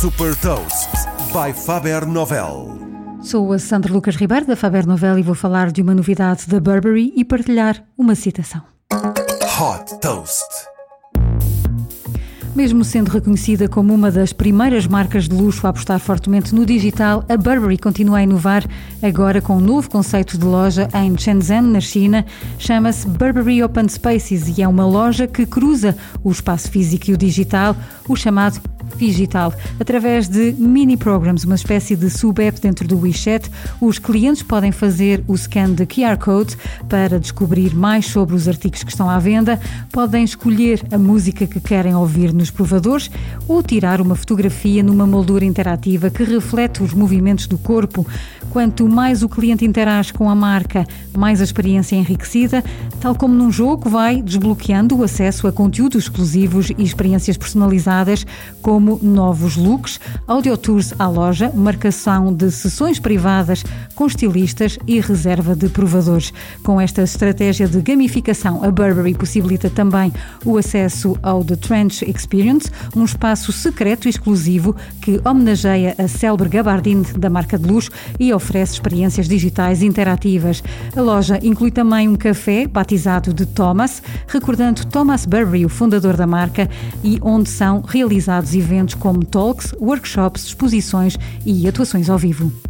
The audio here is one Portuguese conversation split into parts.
Super Toast by Faber Novel. Sou a Sandra Lucas Ribeiro da Faber Novel e vou falar de uma novidade da Burberry e partilhar uma citação. Hot Toast. Mesmo sendo reconhecida como uma das primeiras marcas de luxo a apostar fortemente no digital, a Burberry continua a inovar agora com um novo conceito de loja em Shenzhen, na China. Chama-se Burberry Open Spaces e é uma loja que cruza o espaço físico e o digital, o chamado digital. Através de mini programs, uma espécie de sub-app dentro do WeChat, os clientes podem fazer o scan de QR Code para descobrir mais sobre os artigos que estão à venda, podem escolher a música que querem ouvir nos provadores ou tirar uma fotografia numa moldura interativa que reflete os movimentos do corpo. Quanto mais o cliente interage com a marca, mais a experiência é enriquecida, tal como num jogo vai desbloqueando o acesso a conteúdos exclusivos e experiências personalizadas, como novos looks, audio tours à loja, marcação de sessões privadas com estilistas e reserva de provadores. Com esta estratégia de gamificação, a Burberry possibilita também o acesso ao The Trench Experience, um espaço secreto e exclusivo que homenageia a célebre gabardine da marca de luxo e oferece experiências digitais interativas. A loja inclui também um café batizado de Thomas, recordando Thomas Burberry, o fundador da marca, e onde são realizados eventos como talks, workshops, exposições e atuações ao vivo.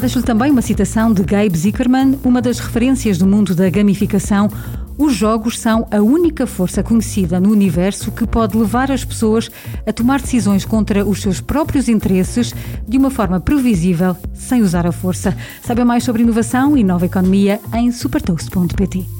Deixo-lhe também uma citação de Gabe Zickerman, uma das referências do mundo da gamificação. Os jogos são a única força conhecida no universo que pode levar as pessoas a tomar decisões contra os seus próprios interesses de uma forma previsível, sem usar a força. Saiba mais sobre inovação e nova economia em supertoast.pt.